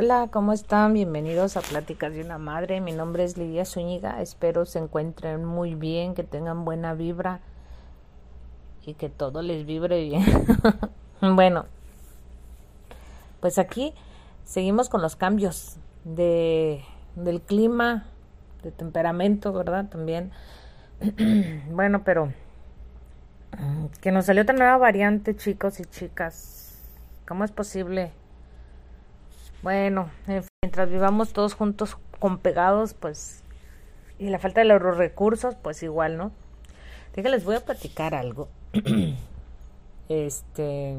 Hola, ¿cómo están? Bienvenidos a Pláticas de una Madre. Mi nombre es Lidia Zúñiga. Espero se encuentren muy bien, que tengan buena vibra y que todo les vibre bien. bueno, pues aquí seguimos con los cambios de, del clima, de temperamento, ¿verdad? También. bueno, pero que nos salió otra nueva variante, chicos y chicas. ¿Cómo es posible? Bueno, mientras vivamos todos juntos con pegados, pues, y la falta de los recursos, pues igual, ¿no? que les voy a platicar algo. este,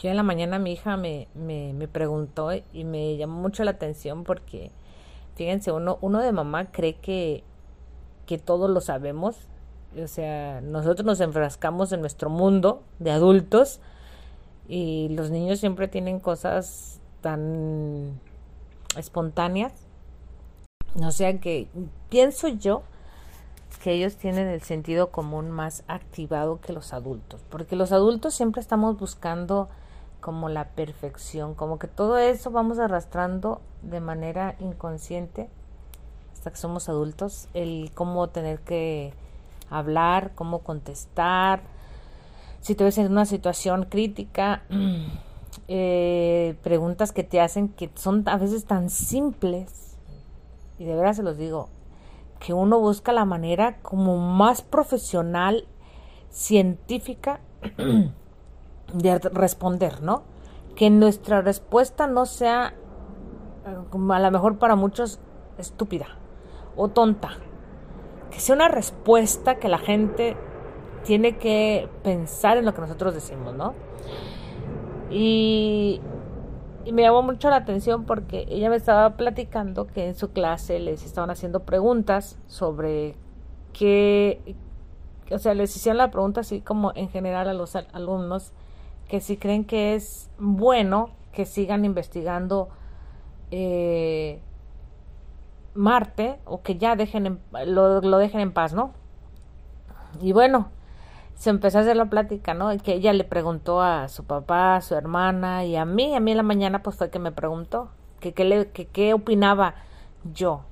que en la mañana mi hija me, me, me, preguntó y me llamó mucho la atención porque, fíjense, uno, uno de mamá cree que, que todo lo sabemos. O sea, nosotros nos enfrascamos en nuestro mundo de adultos y los niños siempre tienen cosas tan espontáneas. O sea que pienso yo que ellos tienen el sentido común más activado que los adultos, porque los adultos siempre estamos buscando como la perfección, como que todo eso vamos arrastrando de manera inconsciente hasta que somos adultos, el cómo tener que hablar, cómo contestar, si te ves en una situación crítica, eh, preguntas que te hacen que son a veces tan simples, y de verdad se los digo, que uno busca la manera como más profesional, científica de responder, ¿no? Que nuestra respuesta no sea, eh, a lo mejor para muchos, estúpida o tonta. Que sea una respuesta que la gente tiene que pensar en lo que nosotros decimos, ¿no? Y, me llamó mucho la atención porque ella me estaba platicando que en su clase les estaban haciendo preguntas sobre qué, o sea, les hicieron la pregunta así como en general a los alumnos que si creen que es bueno que sigan investigando eh, Marte o que ya dejen lo, lo dejen en paz, ¿no? Y bueno, se empezó a hacer la plática, ¿no? Que ella le preguntó a su papá, a su hermana y a mí, a mí en la mañana pues fue que me preguntó que qué que, qué opinaba yo,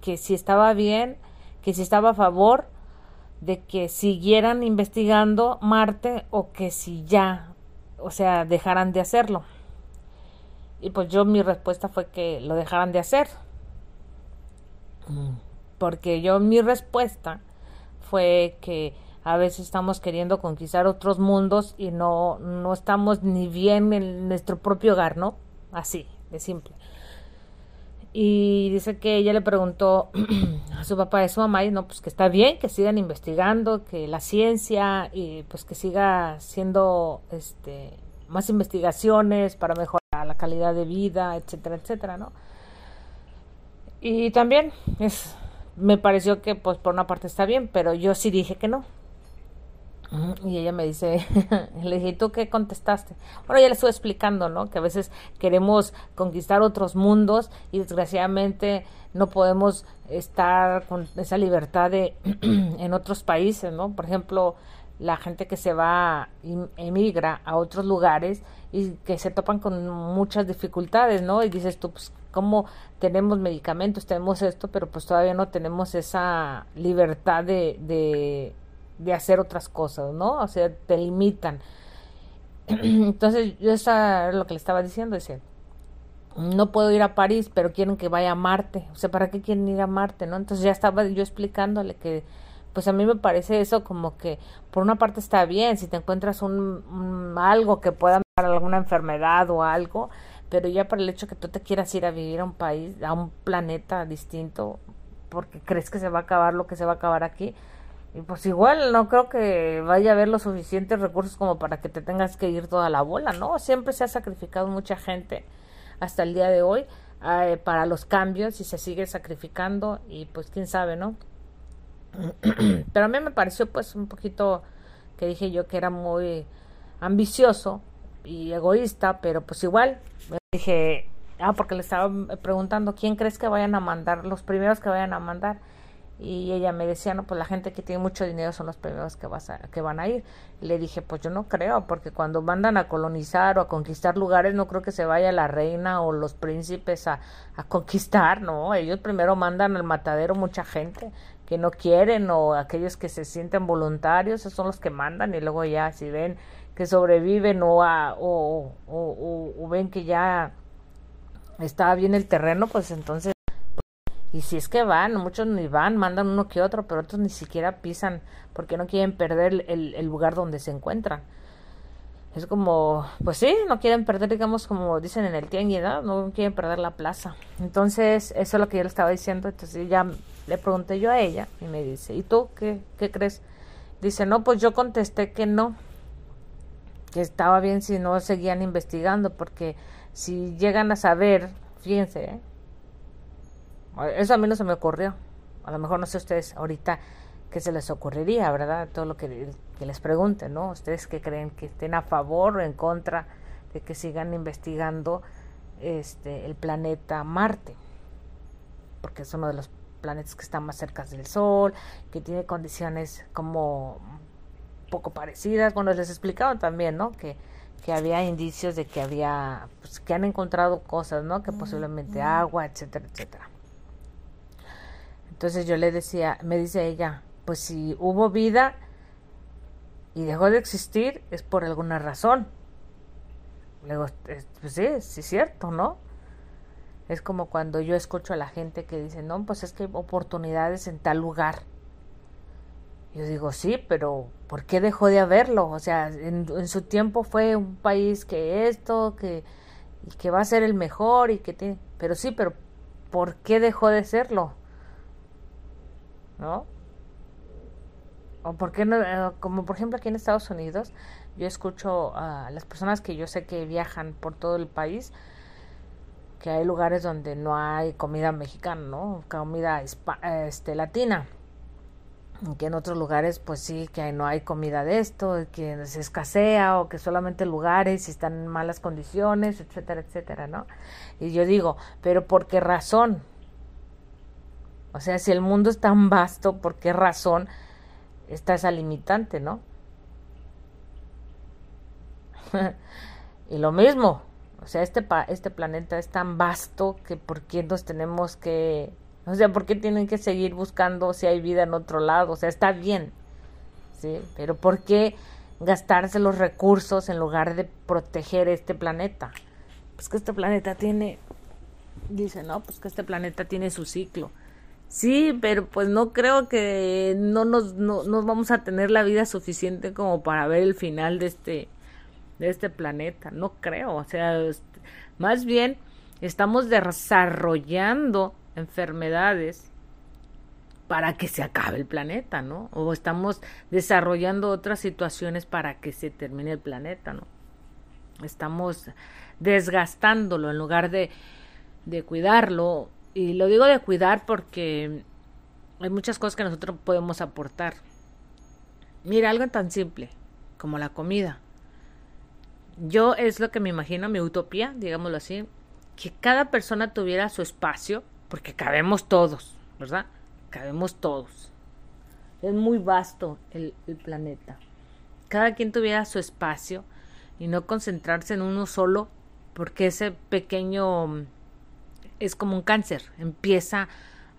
que si estaba bien, que si estaba a favor de que siguieran investigando Marte o que si ya, o sea, dejaran de hacerlo. Y pues yo mi respuesta fue que lo dejaran de hacer. Mm. Porque yo mi respuesta fue que a veces estamos queriendo conquistar otros mundos y no, no estamos ni bien en nuestro propio hogar, ¿no? Así, de simple. Y dice que ella le preguntó a su papá y a su mamá, y no, pues que está bien, que sigan investigando, que la ciencia, y pues que siga siendo este más investigaciones para mejorar la calidad de vida, etcétera, etcétera, ¿no? Y también es me pareció que pues por una parte está bien, pero yo sí dije que no, y ella me dice, le dije, ¿tú qué contestaste? Bueno, ya le estuve explicando, ¿no? Que a veces queremos conquistar otros mundos y desgraciadamente no podemos estar con esa libertad de en otros países, ¿no? Por ejemplo, la gente que se va, emigra a otros lugares y que se topan con muchas dificultades, ¿no? Y dices tú, pues, ¿cómo tenemos medicamentos, tenemos esto, pero pues todavía no tenemos esa libertad de de hacer otras cosas, ¿no? O sea, te limitan. Entonces, yo eso era lo que le estaba diciendo, dice, no puedo ir a París, pero quieren que vaya a Marte. O sea, ¿para qué quieren ir a Marte, no? Entonces ya estaba yo explicándole que, pues a mí me parece eso como que, por una parte está bien, si te encuentras un, algo que pueda dar alguna enfermedad o algo, pero ya por el hecho que tú te quieras ir a vivir a un país, a un planeta distinto, porque crees que se va a acabar lo que se va a acabar aquí, y pues igual no creo que vaya a haber los suficientes recursos como para que te tengas que ir toda la bola, ¿no? Siempre se ha sacrificado mucha gente hasta el día de hoy eh, para los cambios y se sigue sacrificando y pues quién sabe, ¿no? Pero a mí me pareció pues un poquito que dije yo que era muy ambicioso y egoísta, pero pues igual me dije, ah, porque le estaba preguntando quién crees que vayan a mandar, los primeros que vayan a mandar y ella me decía, no, pues la gente que tiene mucho dinero son los primeros que, vas a, que van a ir. Y le dije, pues yo no creo, porque cuando mandan a colonizar o a conquistar lugares, no creo que se vaya la reina o los príncipes a, a conquistar, ¿no? Ellos primero mandan al matadero mucha gente que no quieren o aquellos que se sienten voluntarios, esos son los que mandan y luego ya si ven que sobreviven o, a, o, o, o ven que ya está bien el terreno, pues entonces y si es que van, muchos ni van, mandan uno que otro, pero otros ni siquiera pisan porque no quieren perder el, el lugar donde se encuentran. Es como, pues sí, no quieren perder, digamos, como dicen en el tianguis, ¿no? no quieren perder la plaza. Entonces, eso es lo que yo le estaba diciendo. Entonces, ya le pregunté yo a ella y me dice, ¿y tú qué, qué crees? Dice, no, pues yo contesté que no, que estaba bien si no seguían investigando, porque si llegan a saber, fíjense, ¿eh? Eso a mí no se me ocurrió. A lo mejor no sé ustedes ahorita qué se les ocurriría, ¿verdad? Todo lo que, les pregunten, ¿no? Ustedes que creen que estén a favor o en contra de que sigan investigando este el planeta Marte. Porque es uno de los planetas que está más cerca del Sol, que tiene condiciones como poco parecidas. Bueno, les he explicado también, ¿no? Que, que había indicios de que había, pues, que han encontrado cosas, ¿no? Que posiblemente agua, etcétera, etcétera. Entonces yo le decía, me dice ella, pues si hubo vida y dejó de existir es por alguna razón. Le digo, pues sí, sí es cierto, ¿no? Es como cuando yo escucho a la gente que dice, no, pues es que hay oportunidades en tal lugar. Yo digo, sí, pero ¿por qué dejó de haberlo? O sea, en, su tiempo fue un país que esto, que, y que va a ser el mejor y que tiene... Pero sí, pero ¿por qué dejó de serlo? ¿No? O por qué no, eh, como por ejemplo aquí en Estados Unidos, yo escucho a las personas que yo sé que viajan por todo el país, que hay lugares donde no hay comida mexicana, ¿no? Comida este, latina. Que en otros lugares, pues sí, que no hay comida de esto, que se escasea o que solamente lugares están en malas condiciones, etcétera, etcétera, ¿no? Y yo digo, ¿pero por qué razón? O sea, si el mundo es tan vasto, ¿por qué razón está esa limitante, no? y lo mismo, o sea, este, este planeta es tan vasto que ¿por qué nos tenemos que... O sea, ¿por qué tienen que seguir buscando si hay vida en otro lado? O sea, está bien, ¿sí? Pero ¿por qué gastarse los recursos en lugar de proteger este planeta? Pues que este planeta tiene... Dice, no, pues que este planeta tiene su ciclo Sí, pero pues no creo que no nos, no, nos vamos a tener la vida suficiente como para ver el final de este, de este planeta. No creo. O sea, más bien estamos desarrollando enfermedades para que se acabe el planeta, ¿no? O estamos desarrollando otras situaciones para que se termine el planeta, ¿no? Estamos desgastándolo en lugar de, de cuidarlo y lo digo de cuidar porque hay muchas cosas que nosotros podemos aportar. Mira, algo tan simple como la comida. Yo es lo que me imagino, mi utopía, digámoslo así, que cada persona tuviera su espacio, porque cabemos todos, ¿verdad? Cabemos todos. Es muy vasto el, el planeta. Cada quien tuviera su espacio y no concentrarse en uno solo, porque ese pequeño es como un cáncer, empieza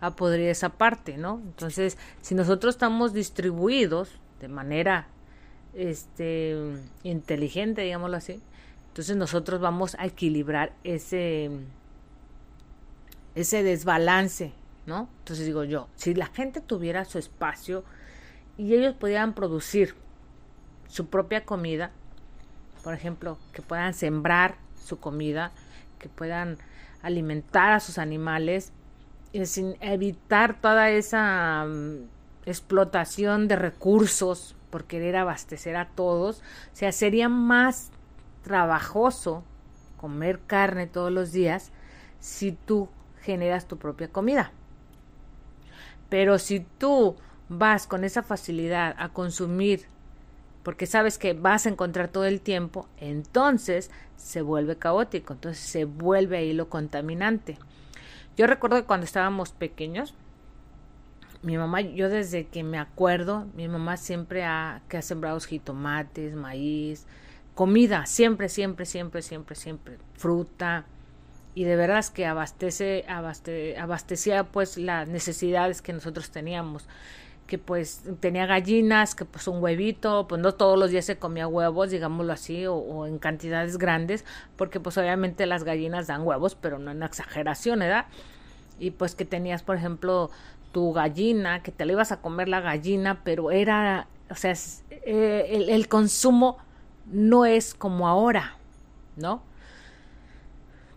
a podrir esa parte, ¿no? Entonces, si nosotros estamos distribuidos de manera este inteligente, digámoslo así, entonces nosotros vamos a equilibrar ese ese desbalance, ¿no? Entonces digo yo, si la gente tuviera su espacio y ellos pudieran producir su propia comida, por ejemplo, que puedan sembrar su comida, que puedan alimentar a sus animales, eh, sin evitar toda esa mm, explotación de recursos por querer abastecer a todos, o sea, sería más trabajoso comer carne todos los días si tú generas tu propia comida. Pero si tú vas con esa facilidad a consumir porque sabes que vas a encontrar todo el tiempo, entonces se vuelve caótico, entonces se vuelve ahí lo contaminante. Yo recuerdo que cuando estábamos pequeños, mi mamá, yo desde que me acuerdo, mi mamá siempre ha, que ha sembrado jitomates, maíz, comida, siempre, siempre, siempre, siempre, siempre, fruta, y de veras que abastece, abaste, abastecía pues las necesidades que nosotros teníamos que pues tenía gallinas, que pues un huevito, pues no todos los días se comía huevos, digámoslo así, o, en cantidades grandes, porque pues obviamente las gallinas dan huevos, pero no en exageración, ¿verdad? Y pues que tenías, por ejemplo, tu gallina, que te la ibas a comer la gallina, pero era, o sea, eh, el, el consumo no es como ahora, ¿no?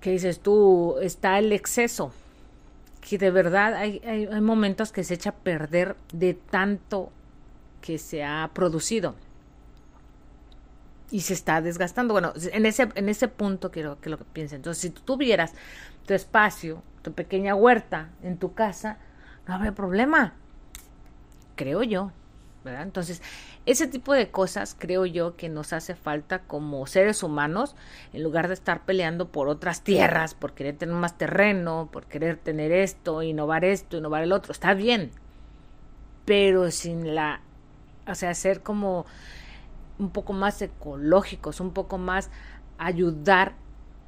Que dices tú, está el exceso, que de verdad hay, hay, momentos que se echa a perder de tanto que se ha producido y se está desgastando. Bueno, en ese, en ese punto quiero que lo que piensen. Entonces, si tú tuvieras tu espacio, tu pequeña huerta en tu casa, no habría problema. Creo yo. Entonces, ese tipo de cosas creo yo que nos hace falta como seres humanos, en lugar de estar peleando por otras tierras, por querer tener más terreno, por querer tener esto, innovar esto, innovar el otro, está bien, pero sin la, o sea, ser como un poco más ecológicos, un poco más ayudar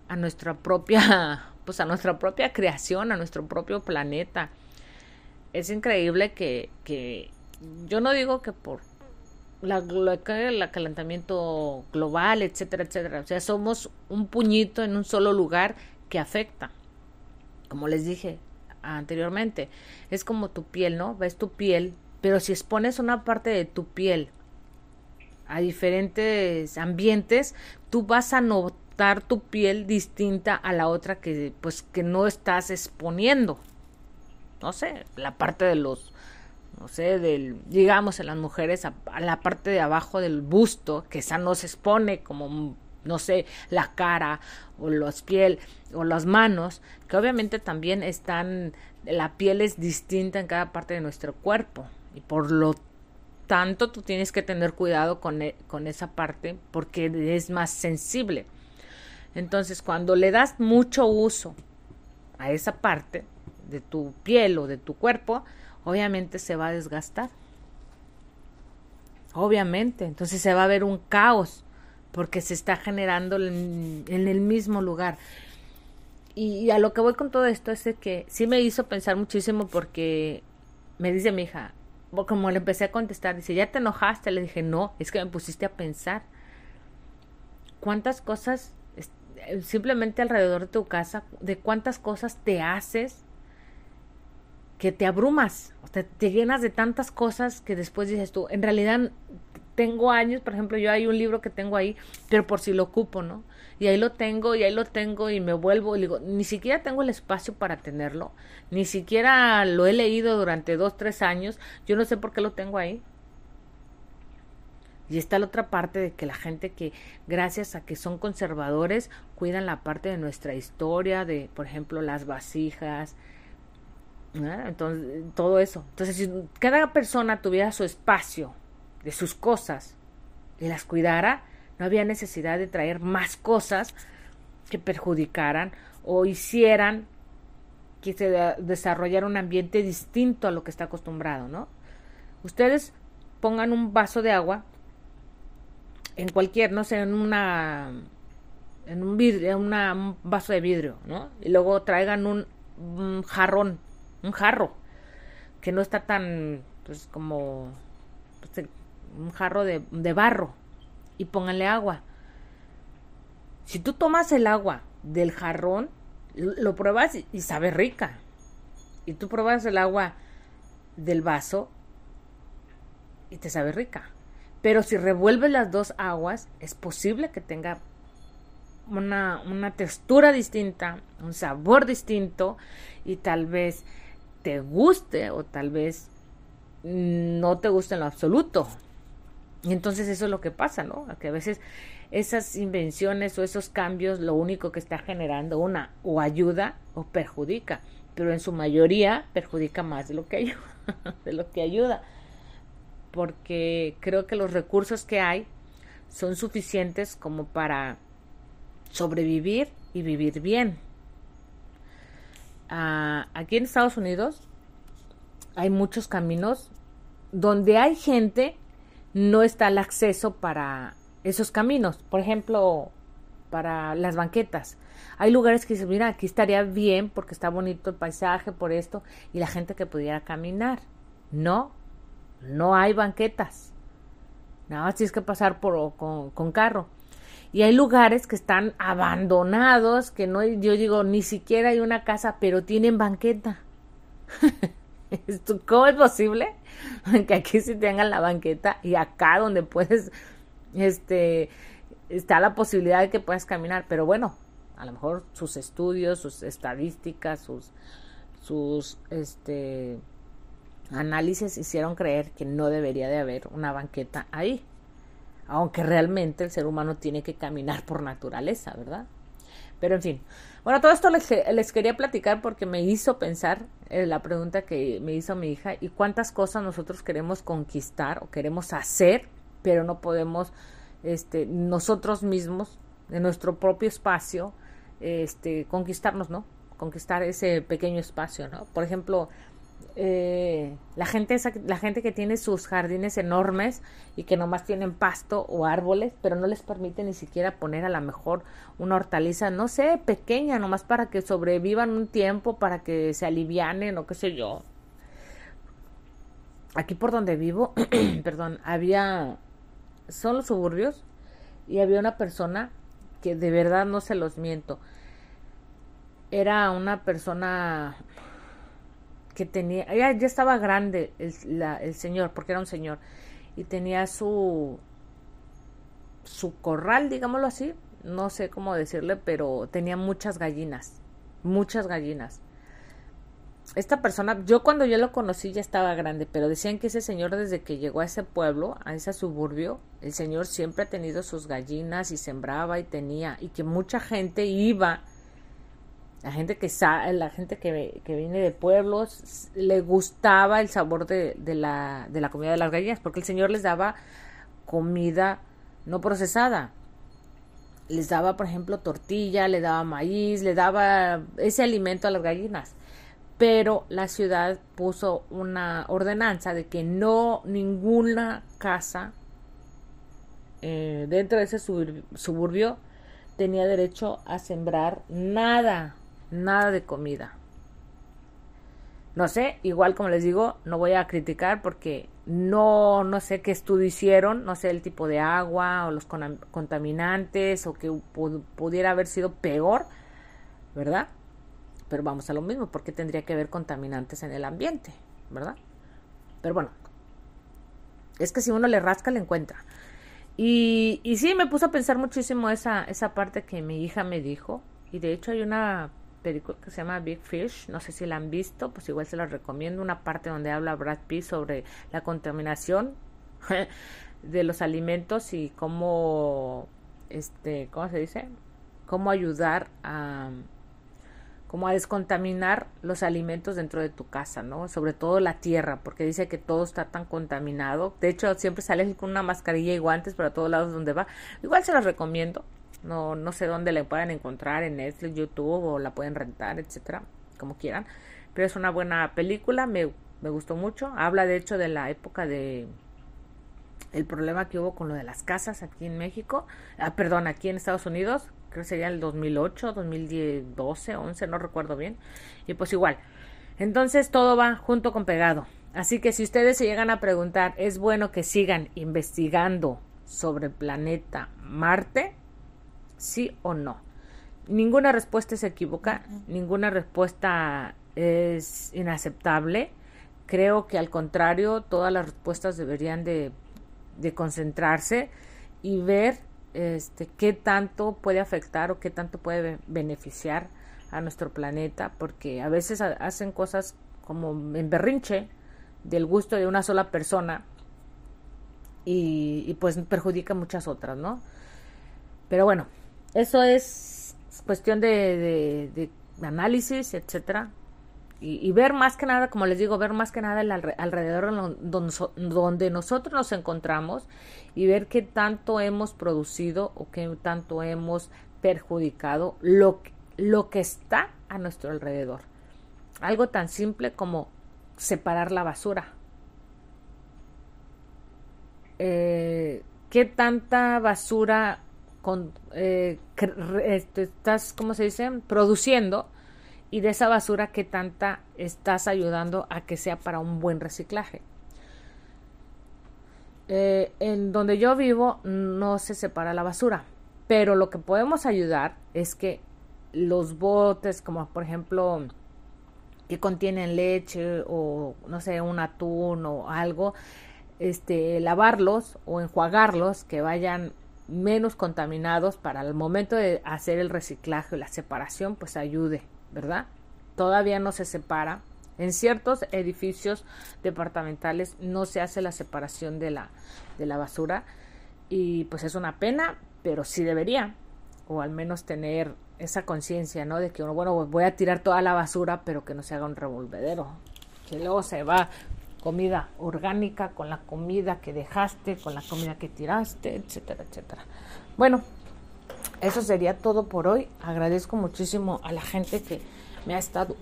a nuestra propia, pues a nuestra propia creación, a nuestro propio planeta. Es increíble que, que yo no digo que por la, el acalentamiento global, etcétera, etcétera. O sea, somos un puñito en un solo lugar que afecta. Como les dije anteriormente, es como tu piel, ¿no? Ves tu piel, pero si expones una parte de tu piel a diferentes ambientes, tú vas a notar tu piel distinta a la otra que pues que no estás exponiendo. No sé, la parte de los del, digamos, en las mujeres a, la parte de abajo del busto, que esa no se expone como, no sé, la cara o los piel o las manos, que obviamente también están, la piel es distinta en cada parte de nuestro cuerpo y por lo tanto tú tienes que tener cuidado con, e, con esa parte porque es más sensible. Entonces, cuando le das mucho uso a esa parte de tu piel o de tu cuerpo, obviamente se va a desgastar. Obviamente, entonces se va a ver un caos porque se está generando en, el mismo lugar. Y, a lo que voy con todo esto es que sí me hizo pensar muchísimo porque me dice mi hija, como le empecé a contestar, dice, ¿ya te enojaste? Le dije, no, es que me pusiste a pensar. ¿Cuántas cosas, simplemente alrededor de tu casa, de cuántas cosas te haces que te abrumas, o sea, te llenas de tantas cosas que después dices tú, en realidad tengo años, por ejemplo, yo hay un libro que tengo ahí, pero por si lo ocupo, ¿no? Y ahí lo tengo, y ahí lo tengo, y me vuelvo, y digo, ni siquiera tengo el espacio para tenerlo, ni siquiera lo he leído durante dos, tres años, yo no sé por qué lo tengo ahí. Y está la otra parte de que la gente que, gracias a que son conservadores, cuidan la parte de nuestra historia, de, por ejemplo, las vasijas, entonces, todo eso. Entonces, si cada persona tuviera su espacio de sus cosas y las cuidara, no había necesidad de traer más cosas que perjudicaran o hicieran que se desarrollara un ambiente distinto a lo que está acostumbrado, ¿no? Ustedes pongan un vaso de agua en cualquier, no sé, en una en un vidrio, en un vaso de vidrio, ¿no? Y luego traigan un jarrón un jarro, que no está tan, pues como pues, un jarro de, de barro, y pónganle agua. Si tú tomas el agua del jarrón, lo pruebas y, sabe rica. Y tú pruebas el agua del vaso y te sabe rica. Pero si revuelves las dos aguas, es posible que tenga una, una textura distinta, un sabor distinto y tal vez te guste o tal vez no te guste en lo absoluto. Y entonces eso es lo que pasa, ¿no? Que a veces esas invenciones o esos cambios lo único que está generando una o ayuda o perjudica, pero en su mayoría perjudica más de lo que ayuda, de lo que ayuda. Porque creo que los recursos que hay son suficientes como para sobrevivir y vivir bien aquí en Estados Unidos hay muchos caminos donde hay gente, no está el acceso para esos caminos. Por ejemplo, para las banquetas. Hay lugares que dicen, mira, aquí estaría bien porque está bonito el paisaje, por esto, y la gente que pudiera caminar. No, no hay banquetas. Nada más tienes que pasar por, con, con carro. Y hay lugares que están abandonados, que no, yo digo, ni siquiera hay una casa, pero tienen banqueta. ¿Cómo es posible que aquí sí tengan la banqueta y acá donde puedes, este, está la posibilidad de que puedas caminar? Pero bueno, a lo mejor sus estudios, sus estadísticas, sus, sus, este, análisis hicieron creer que no debería de haber una banqueta ahí, aunque realmente el ser humano tiene que caminar por naturaleza, ¿verdad? Pero en fin, bueno, todo esto les, quería platicar porque me hizo pensar en la pregunta que me hizo mi hija y cuántas cosas nosotros queremos conquistar o queremos hacer, pero no podemos este, nosotros mismos, en nuestro propio espacio, este, conquistarnos, ¿no? Conquistar ese pequeño espacio, ¿no? Por ejemplo, eh, la gente esa, la gente que tiene sus jardines enormes y que nomás tienen pasto o árboles, pero no les permite ni siquiera poner a lo mejor una hortaliza, no sé, pequeña, nomás para que sobrevivan un tiempo, para que se alivianen o qué sé yo. Aquí por donde vivo, perdón, había, son los suburbios y había una persona que de verdad no se los miento. Era una persona que tenía, ya, ya estaba grande el, el señor, porque era un señor, y tenía su, su corral, digámoslo así, no sé cómo decirle, pero tenía muchas gallinas, muchas gallinas. Esta persona, yo cuando yo lo conocí ya estaba grande, pero decían que ese señor desde que llegó a ese pueblo, a ese suburbio, el señor siempre ha tenido sus gallinas y sembraba y tenía, y que mucha gente iba la gente que la gente que, que, viene de pueblos le gustaba el sabor de, de, la, de la comida de las gallinas porque el señor les daba comida no procesada. Les daba por ejemplo tortilla le daba maíz le daba ese alimento a las gallinas. Pero la ciudad puso una ordenanza de que no ninguna casa eh, dentro de ese suburbio tenía derecho a sembrar nada nada de comida. No sé, igual como les digo, no voy a criticar porque no, no sé qué estudio hicieron, no sé el tipo de agua o los contaminantes o que pudiera haber sido peor, ¿verdad? Pero vamos a lo mismo, porque tendría que haber contaminantes en el ambiente, ¿verdad? Pero bueno, es que si uno le rasca, le encuentra. Y, y sí, me puso a pensar muchísimo esa, esa parte que mi hija me dijo. Y de hecho hay una película que se llama Big Fish, no sé si la han visto, pues igual se la recomiendo, una parte donde habla Brad Pitt sobre la contaminación de los alimentos y cómo, este, ¿cómo se dice? Cómo ayudar a, cómo a descontaminar los alimentos dentro de tu casa, ¿no? Sobre todo la tierra, porque dice que todo está tan contaminado. De hecho, siempre sale con una mascarilla y guantes para todos lados donde va. Igual se las recomiendo. No, no sé dónde la pueden encontrar en Netflix, YouTube o la pueden rentar, etcétera, como quieran. Pero es una buena película, me, me gustó mucho. Habla de hecho de la época de el problema que hubo con lo de las casas aquí en México, ah, perdón, aquí en Estados Unidos, creo que sería el 2008, 2012, 11, no recuerdo bien. Y pues igual. Entonces todo va junto con pegado. Así que si ustedes se llegan a preguntar, ¿es bueno que sigan investigando sobre el planeta Marte? Sí o no. Ninguna respuesta se equivoca, ninguna respuesta es inaceptable. Creo que al contrario, todas las respuestas deberían de, de concentrarse y ver este, qué tanto puede afectar o qué tanto puede beneficiar a nuestro planeta, porque a veces hacen cosas como en berrinche del gusto de una sola persona y, y pues perjudica muchas otras, ¿no? Pero bueno, eso es cuestión de, de, análisis, etcétera. Y, ver más que nada, como les digo, ver más que nada el alrededor donde, nosotros nos encontramos y ver qué tanto hemos producido o qué tanto hemos perjudicado lo, lo que está a nuestro alrededor. Algo tan simple como separar la basura. Eh, ¿Qué tanta basura con, eh, este, estás, ¿cómo se dice?, produciendo y de esa basura qué tanta estás ayudando a que sea para un buen reciclaje. Eh, en donde yo vivo no se separa la basura, pero lo que podemos ayudar es que los botes, como por ejemplo, que contienen leche o no sé, un atún o algo, este, lavarlos o enjuagarlos, que vayan menos contaminados para el momento de hacer el reciclaje o la separación, pues ayude, ¿verdad? Todavía no se separa. En ciertos edificios departamentales no se hace la separación de la, de la basura y pues es una pena, pero sí debería, o al menos tener esa conciencia, ¿no? De que, bueno, voy a tirar toda la basura, pero que no se haga un revolvedero, que luego se va comida orgánica, con la comida que dejaste, con la comida que tiraste, etcétera, etcétera. Bueno, eso sería todo por hoy. Agradezco muchísimo a la gente que me ha estado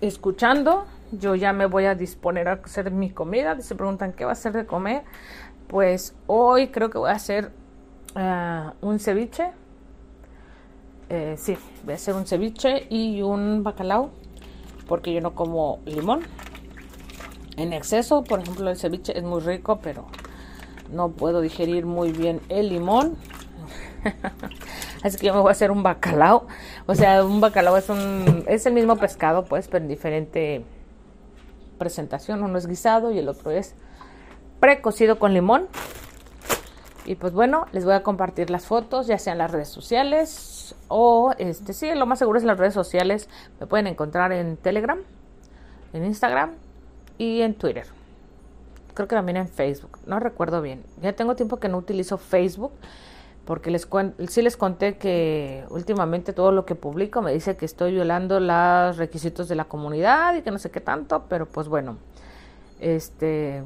escuchando. Yo ya me voy a disponer a hacer mi comida. Se preguntan qué va a hacer de comer. Pues hoy creo que voy a hacer uh, un ceviche. Eh, sí, voy a hacer un ceviche y un bacalao porque yo no como limón en exceso. Por ejemplo, el ceviche es muy rico, pero no puedo digerir muy bien el limón. Así que yo me voy a hacer un bacalao. O sea, un bacalao es un es el mismo pescado, pues, pero en diferente presentación. Uno es guisado y el otro es precocido con limón. Y pues bueno, les voy a compartir las fotos, ya sean las redes sociales o este sí, lo más seguro es las redes sociales. Me pueden encontrar en Telegram, en Instagram y en Twitter. Creo que también en Facebook, no recuerdo bien. Ya tengo tiempo que no utilizo Facebook porque les sí les conté que últimamente todo lo que publico me dice que estoy violando los requisitos de la comunidad y que no sé qué tanto, pero pues bueno, este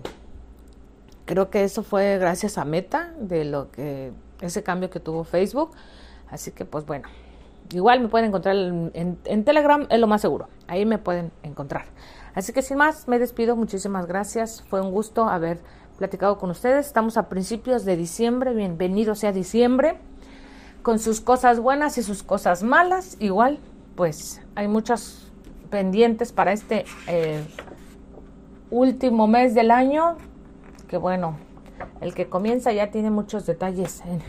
creo que eso fue gracias a Meta de lo que ese cambio que tuvo Facebook, así que pues bueno, igual me pueden encontrar en Telegram es lo más seguro, ahí me pueden encontrar. Así que sin más, me despido. Muchísimas gracias. Fue un gusto haber platicado con ustedes. Estamos a principios de diciembre. Bienvenido sea diciembre. Con sus cosas buenas y sus cosas malas. Igual, pues hay muchas pendientes para este eh, último mes del año. Que bueno, el que comienza ya tiene muchos detalles en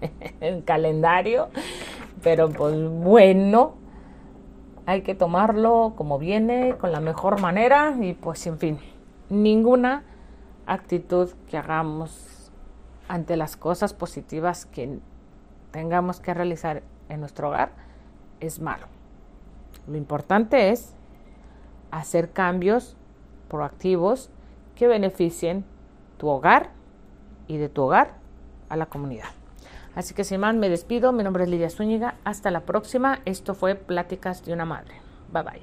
el calendario. Pero pues bueno, hay que tomarlo como viene, con la mejor manera y pues en fin, ninguna actitud que hagamos ante las cosas positivas que tengamos que realizar en nuestro hogar es malo. Lo importante es hacer cambios proactivos que beneficien tu hogar y de tu hogar a la comunidad. Así que sin me despido. Mi nombre es Lidia Zúñiga. Hasta la próxima. Esto fue Pláticas de una Madre. Bye bye.